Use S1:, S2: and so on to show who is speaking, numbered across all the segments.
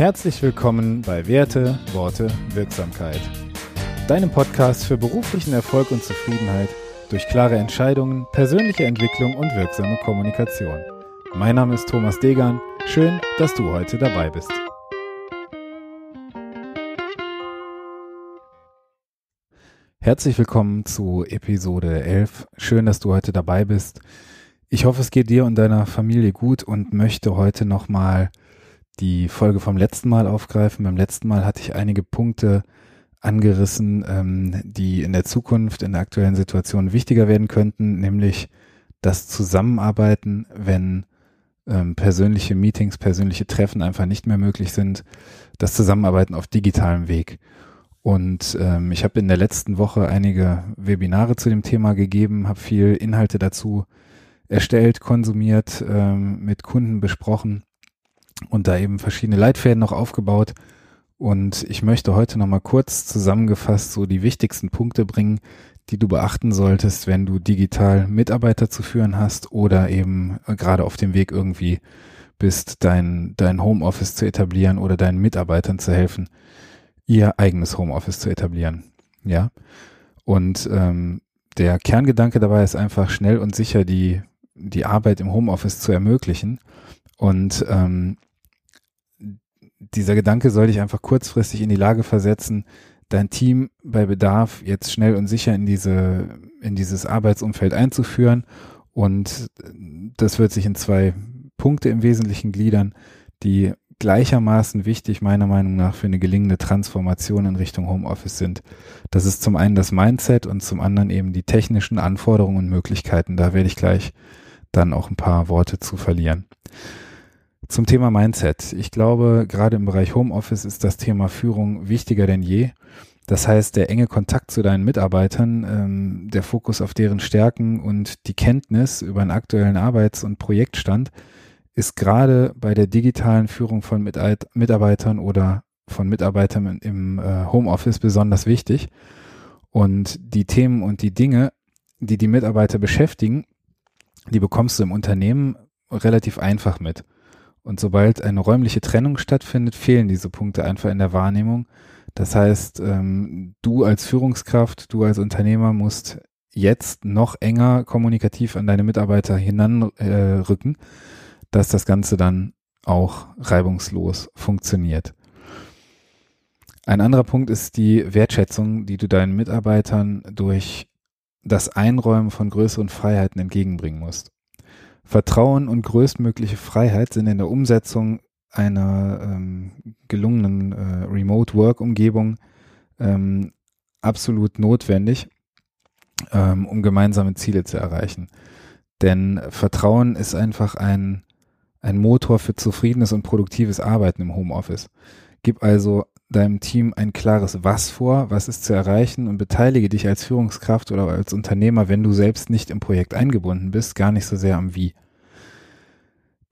S1: Herzlich willkommen bei Werte, Worte, Wirksamkeit. Deinem Podcast für beruflichen Erfolg und Zufriedenheit durch klare Entscheidungen, persönliche Entwicklung und wirksame Kommunikation. Mein Name ist Thomas Degan. Schön, dass du heute dabei bist. Herzlich willkommen zu Episode 11. Schön, dass du heute dabei bist. Ich hoffe, es geht dir und deiner Familie gut und möchte heute nochmal die Folge vom letzten Mal aufgreifen. Beim letzten Mal hatte ich einige Punkte angerissen, ähm, die in der Zukunft, in der aktuellen Situation wichtiger werden könnten, nämlich das Zusammenarbeiten, wenn ähm, persönliche Meetings, persönliche Treffen einfach nicht mehr möglich sind, das Zusammenarbeiten auf digitalem Weg. Und ähm, ich habe in der letzten Woche einige Webinare zu dem Thema gegeben, habe viel Inhalte dazu erstellt, konsumiert, ähm, mit Kunden besprochen und da eben verschiedene Leitfäden noch aufgebaut. Und ich möchte heute nochmal kurz zusammengefasst so die wichtigsten Punkte bringen, die du beachten solltest, wenn du digital Mitarbeiter zu führen hast oder eben gerade auf dem Weg irgendwie bist, dein, dein Homeoffice zu etablieren oder deinen Mitarbeitern zu helfen, ihr eigenes Homeoffice zu etablieren. Ja. Und ähm, der Kerngedanke dabei ist einfach schnell und sicher die, die Arbeit im Homeoffice zu ermöglichen. Und ähm, dieser Gedanke soll dich einfach kurzfristig in die Lage versetzen, dein Team bei Bedarf jetzt schnell und sicher in diese, in dieses Arbeitsumfeld einzuführen. Und das wird sich in zwei Punkte im Wesentlichen gliedern, die gleichermaßen wichtig meiner Meinung nach für eine gelingende Transformation in Richtung Homeoffice sind. Das ist zum einen das Mindset und zum anderen eben die technischen Anforderungen und Möglichkeiten. Da werde ich gleich dann auch ein paar Worte zu verlieren. Zum Thema Mindset. Ich glaube, gerade im Bereich Homeoffice ist das Thema Führung wichtiger denn je. Das heißt, der enge Kontakt zu deinen Mitarbeitern, ähm, der Fokus auf deren Stärken und die Kenntnis über einen aktuellen Arbeits- und Projektstand ist gerade bei der digitalen Führung von Mitarbeitern oder von Mitarbeitern im äh, Homeoffice besonders wichtig. Und die Themen und die Dinge, die die Mitarbeiter beschäftigen, die bekommst du im Unternehmen relativ einfach mit. Und sobald eine räumliche Trennung stattfindet, fehlen diese Punkte einfach in der Wahrnehmung. Das heißt, ähm, du als Führungskraft, du als Unternehmer musst jetzt noch enger kommunikativ an deine Mitarbeiter hinanrücken, äh, dass das Ganze dann auch reibungslos funktioniert. Ein anderer Punkt ist die Wertschätzung, die du deinen Mitarbeitern durch das Einräumen von größeren Freiheiten entgegenbringen musst. Vertrauen und größtmögliche Freiheit sind in der Umsetzung einer ähm, gelungenen äh, Remote-Work-Umgebung ähm, absolut notwendig, ähm, um gemeinsame Ziele zu erreichen. Denn Vertrauen ist einfach ein, ein Motor für zufriedenes und produktives Arbeiten im Homeoffice. Gib also deinem Team ein klares Was vor, was ist zu erreichen und beteilige dich als Führungskraft oder als Unternehmer, wenn du selbst nicht im Projekt eingebunden bist, gar nicht so sehr am Wie.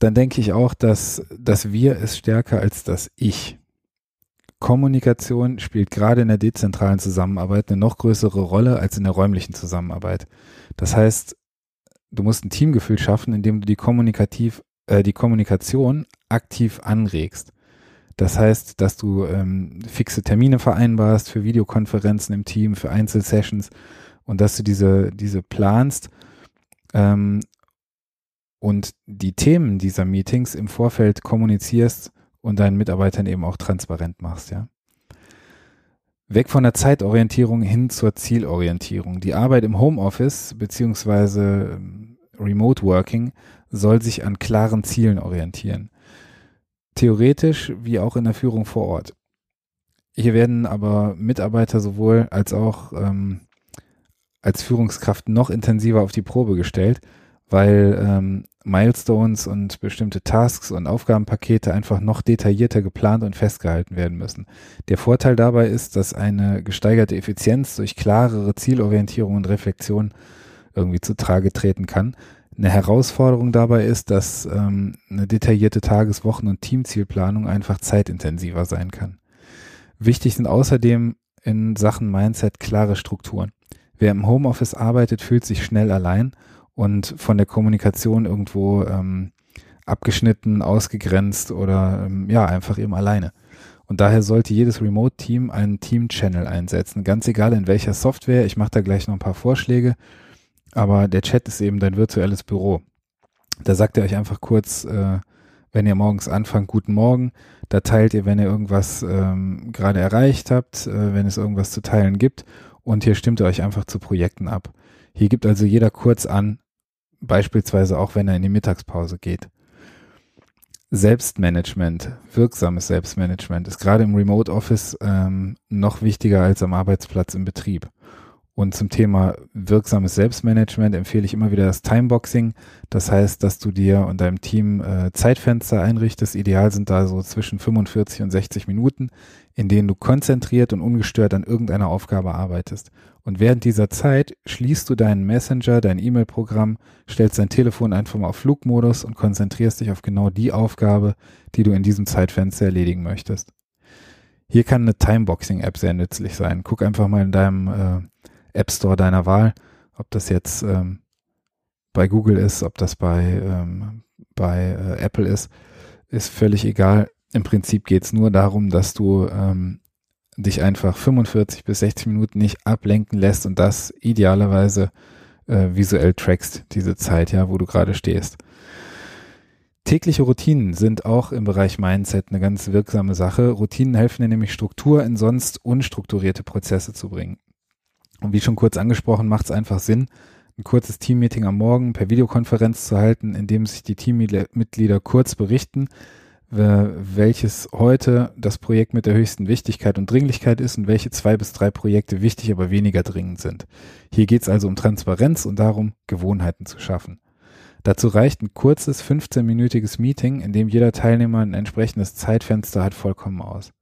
S1: Dann denke ich auch, dass das Wir ist stärker als das Ich. Kommunikation spielt gerade in der dezentralen Zusammenarbeit eine noch größere Rolle als in der räumlichen Zusammenarbeit. Das heißt, du musst ein Teamgefühl schaffen, indem du die kommunikativ, äh, die Kommunikation aktiv anregst. Das heißt, dass du ähm, fixe Termine vereinbarst für Videokonferenzen im Team, für Einzelsessions und dass du diese, diese planst ähm, und die Themen dieser Meetings im Vorfeld kommunizierst und deinen Mitarbeitern eben auch transparent machst, ja. Weg von der Zeitorientierung hin zur Zielorientierung. Die Arbeit im Homeoffice beziehungsweise ähm, Remote Working soll sich an klaren Zielen orientieren theoretisch wie auch in der Führung vor Ort. Hier werden aber Mitarbeiter sowohl als auch ähm, als Führungskraft noch intensiver auf die Probe gestellt, weil ähm, Milestones und bestimmte Tasks und Aufgabenpakete einfach noch detaillierter geplant und festgehalten werden müssen. Der Vorteil dabei ist, dass eine gesteigerte Effizienz durch klarere Zielorientierung und Reflexion irgendwie zutage treten kann, eine Herausforderung dabei ist, dass ähm, eine detaillierte Tageswochen- und Teamzielplanung einfach zeitintensiver sein kann. Wichtig sind außerdem in Sachen Mindset klare Strukturen. Wer im Homeoffice arbeitet, fühlt sich schnell allein und von der Kommunikation irgendwo ähm, abgeschnitten, ausgegrenzt oder ähm, ja, einfach eben alleine. Und daher sollte jedes Remote-Team einen Team-Channel einsetzen. Ganz egal in welcher Software. Ich mache da gleich noch ein paar Vorschläge. Aber der Chat ist eben dein virtuelles Büro. Da sagt er euch einfach kurz, äh, wenn ihr morgens anfangt, guten Morgen. Da teilt ihr, wenn ihr irgendwas ähm, gerade erreicht habt, äh, wenn es irgendwas zu teilen gibt. Und hier stimmt ihr euch einfach zu Projekten ab. Hier gibt also jeder kurz an, beispielsweise auch wenn er in die Mittagspause geht. Selbstmanagement, wirksames Selbstmanagement ist gerade im Remote Office ähm, noch wichtiger als am Arbeitsplatz im Betrieb. Und zum Thema wirksames Selbstmanagement empfehle ich immer wieder das Timeboxing. Das heißt, dass du dir und deinem Team äh, Zeitfenster einrichtest. Ideal sind da so zwischen 45 und 60 Minuten, in denen du konzentriert und ungestört an irgendeiner Aufgabe arbeitest. Und während dieser Zeit schließt du deinen Messenger, dein E-Mail-Programm, stellst dein Telefon einfach mal auf Flugmodus und konzentrierst dich auf genau die Aufgabe, die du in diesem Zeitfenster erledigen möchtest. Hier kann eine Timeboxing-App sehr nützlich sein. Guck einfach mal in deinem äh, App Store deiner Wahl, ob das jetzt ähm, bei Google ist, ob das bei, ähm, bei äh, Apple ist, ist völlig egal. Im Prinzip geht es nur darum, dass du ähm, dich einfach 45 bis 60 Minuten nicht ablenken lässt und das idealerweise äh, visuell trackst, diese Zeit, ja, wo du gerade stehst. Tägliche Routinen sind auch im Bereich Mindset eine ganz wirksame Sache. Routinen helfen dir nämlich Struktur in sonst unstrukturierte Prozesse zu bringen. Und wie schon kurz angesprochen, macht es einfach Sinn, ein kurzes Teammeeting am Morgen per Videokonferenz zu halten, in dem sich die Teammitglieder kurz berichten, welches heute das Projekt mit der höchsten Wichtigkeit und Dringlichkeit ist und welche zwei bis drei Projekte wichtig, aber weniger dringend sind. Hier geht es also um Transparenz und darum, Gewohnheiten zu schaffen. Dazu reicht ein kurzes 15-minütiges Meeting, in dem jeder Teilnehmer ein entsprechendes Zeitfenster hat, vollkommen aus.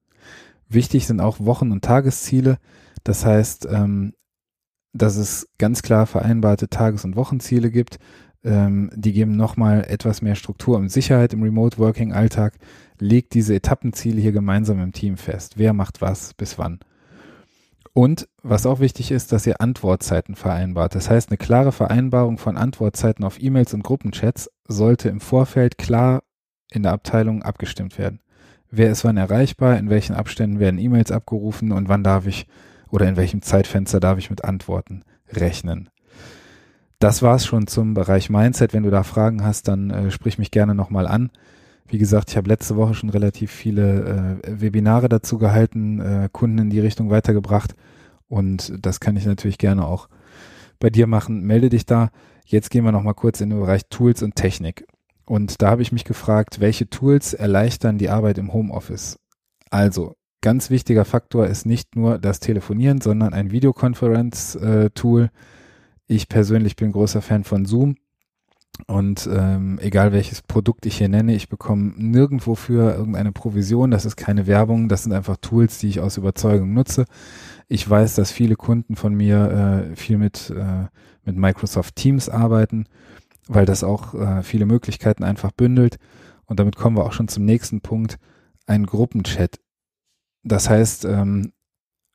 S1: Wichtig sind auch Wochen- und Tagesziele. Das heißt, ähm, dass es ganz klar vereinbarte Tages- und Wochenziele gibt. Ähm, die geben nochmal etwas mehr Struktur und Sicherheit im Remote-Working-Alltag. Legt diese Etappenziele hier gemeinsam im Team fest. Wer macht was bis wann? Und was auch wichtig ist, dass ihr Antwortzeiten vereinbart. Das heißt, eine klare Vereinbarung von Antwortzeiten auf E-Mails und Gruppenchats sollte im Vorfeld klar in der Abteilung abgestimmt werden. Wer ist wann erreichbar, in welchen Abständen werden E-Mails abgerufen und wann darf ich oder in welchem Zeitfenster darf ich mit Antworten rechnen. Das war's schon zum Bereich Mindset. Wenn du da Fragen hast, dann äh, sprich mich gerne nochmal an. Wie gesagt, ich habe letzte Woche schon relativ viele äh, Webinare dazu gehalten, äh, Kunden in die Richtung weitergebracht und das kann ich natürlich gerne auch bei dir machen. Melde dich da. Jetzt gehen wir nochmal kurz in den Bereich Tools und Technik. Und da habe ich mich gefragt, welche Tools erleichtern die Arbeit im Homeoffice? Also, ganz wichtiger Faktor ist nicht nur das Telefonieren, sondern ein Videokonferenz-Tool. Ich persönlich bin großer Fan von Zoom. Und ähm, egal welches Produkt ich hier nenne, ich bekomme nirgendwo für irgendeine Provision. Das ist keine Werbung, das sind einfach Tools, die ich aus Überzeugung nutze. Ich weiß, dass viele Kunden von mir äh, viel mit, äh, mit Microsoft Teams arbeiten, weil das auch äh, viele Möglichkeiten einfach bündelt. Und damit kommen wir auch schon zum nächsten Punkt. Ein Gruppenchat das heißt, ähm,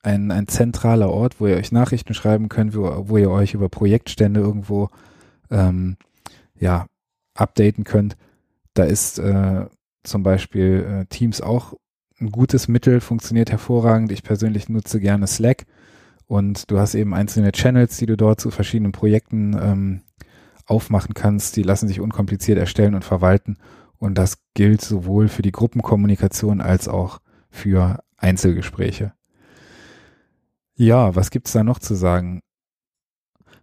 S1: ein, ein zentraler Ort, wo ihr euch Nachrichten schreiben könnt, wo, wo ihr euch über Projektstände irgendwo ähm, ja, updaten könnt. Da ist äh, zum Beispiel äh, Teams auch ein gutes Mittel, funktioniert hervorragend. Ich persönlich nutze gerne Slack und du hast eben einzelne Channels, die du dort zu verschiedenen Projekten ähm, aufmachen kannst. Die lassen sich unkompliziert erstellen und verwalten und das gilt sowohl für die Gruppenkommunikation als auch für Einzelgespräche. Ja, was gibt's da noch zu sagen?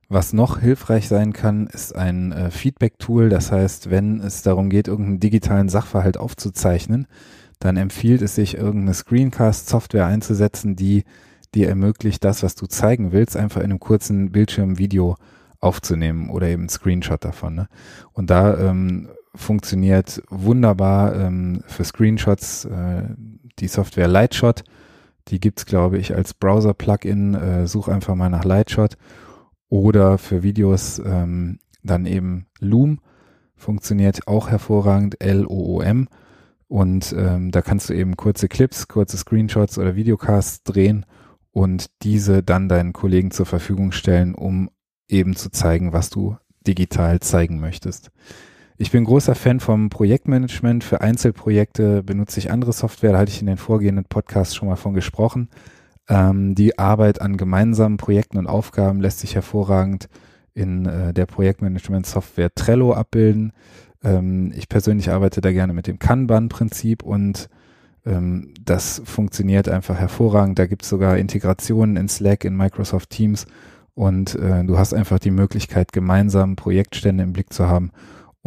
S1: Was noch hilfreich sein kann, ist ein äh, Feedback-Tool. Das heißt, wenn es darum geht, irgendeinen digitalen Sachverhalt aufzuzeichnen, dann empfiehlt es sich, irgendeine Screencast-Software einzusetzen, die dir ermöglicht, das, was du zeigen willst, einfach in einem kurzen Bildschirmvideo aufzunehmen oder eben einen Screenshot davon. Ne? Und da ähm, funktioniert wunderbar ähm, für Screenshots äh, die Software Lightshot. Die gibt's glaube ich, als Browser-Plugin. Äh, such einfach mal nach Lightshot. Oder für Videos ähm, dann eben Loom. Funktioniert auch hervorragend, L-O-O-M. Und ähm, da kannst du eben kurze Clips, kurze Screenshots oder Videocasts drehen und diese dann deinen Kollegen zur Verfügung stellen, um eben zu zeigen, was du digital zeigen möchtest. Ich bin großer Fan vom Projektmanagement. Für Einzelprojekte benutze ich andere Software. Da hatte ich in den vorgehenden Podcasts schon mal von gesprochen. Ähm, die Arbeit an gemeinsamen Projekten und Aufgaben lässt sich hervorragend in äh, der Projektmanagement-Software Trello abbilden. Ähm, ich persönlich arbeite da gerne mit dem Kanban-Prinzip und ähm, das funktioniert einfach hervorragend. Da gibt es sogar Integrationen in Slack, in Microsoft Teams und äh, du hast einfach die Möglichkeit, gemeinsam Projektstände im Blick zu haben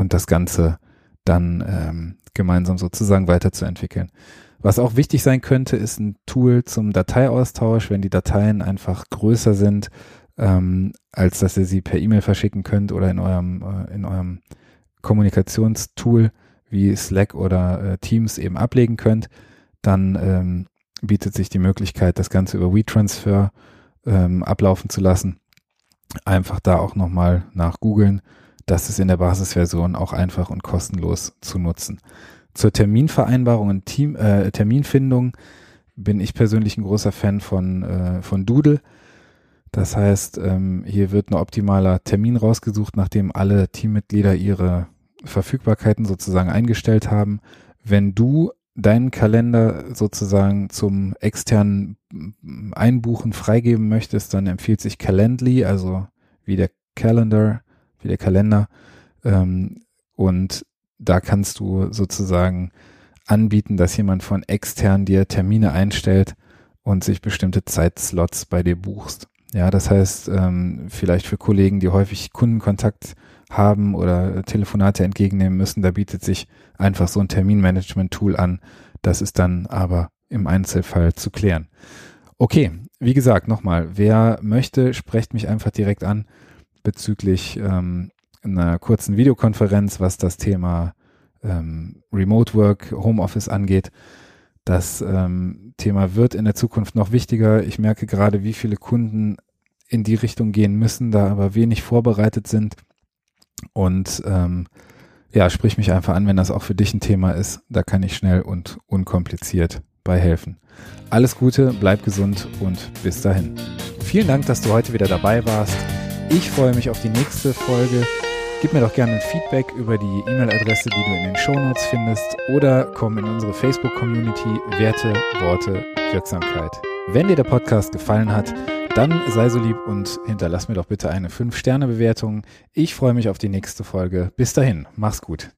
S1: und das Ganze dann ähm, gemeinsam sozusagen weiterzuentwickeln. Was auch wichtig sein könnte, ist ein Tool zum Dateiaustausch, wenn die Dateien einfach größer sind, ähm, als dass ihr sie per E-Mail verschicken könnt oder in eurem, äh, in eurem Kommunikationstool wie Slack oder äh, Teams eben ablegen könnt, dann ähm, bietet sich die Möglichkeit, das Ganze über WeTransfer ähm, ablaufen zu lassen. Einfach da auch nochmal nach googeln das ist in der Basisversion auch einfach und kostenlos zu nutzen. Zur Terminvereinbarung und Team, äh, Terminfindung bin ich persönlich ein großer Fan von, äh, von Doodle. Das heißt, ähm, hier wird ein optimaler Termin rausgesucht, nachdem alle Teammitglieder ihre Verfügbarkeiten sozusagen eingestellt haben. Wenn du deinen Kalender sozusagen zum externen Einbuchen freigeben möchtest, dann empfiehlt sich Calendly, also wie der Calendar wie der Kalender. Ähm, und da kannst du sozusagen anbieten, dass jemand von extern dir Termine einstellt und sich bestimmte Zeitslots bei dir buchst. Ja, das heißt, ähm, vielleicht für Kollegen, die häufig Kundenkontakt haben oder Telefonate entgegennehmen müssen, da bietet sich einfach so ein Terminmanagement-Tool an. Das ist dann aber im Einzelfall zu klären. Okay, wie gesagt, nochmal, wer möchte, sprecht mich einfach direkt an bezüglich ähm, einer kurzen Videokonferenz, was das Thema ähm, Remote Work, Homeoffice angeht. Das ähm, Thema wird in der Zukunft noch wichtiger. Ich merke gerade, wie viele Kunden in die Richtung gehen müssen, da aber wenig vorbereitet sind. Und ähm, ja, sprich mich einfach an, wenn das auch für dich ein Thema ist. Da kann ich schnell und unkompliziert bei helfen. Alles Gute, bleib gesund und bis dahin. Vielen Dank, dass du heute wieder dabei warst. Ich freue mich auf die nächste Folge. Gib mir doch gerne ein Feedback über die E-Mail-Adresse, die du in den Shownotes findest oder komm in unsere Facebook-Community Werte, Worte, Wirksamkeit. Wenn dir der Podcast gefallen hat, dann sei so lieb und hinterlass mir doch bitte eine 5-Sterne-Bewertung. Ich freue mich auf die nächste Folge. Bis dahin, mach's gut.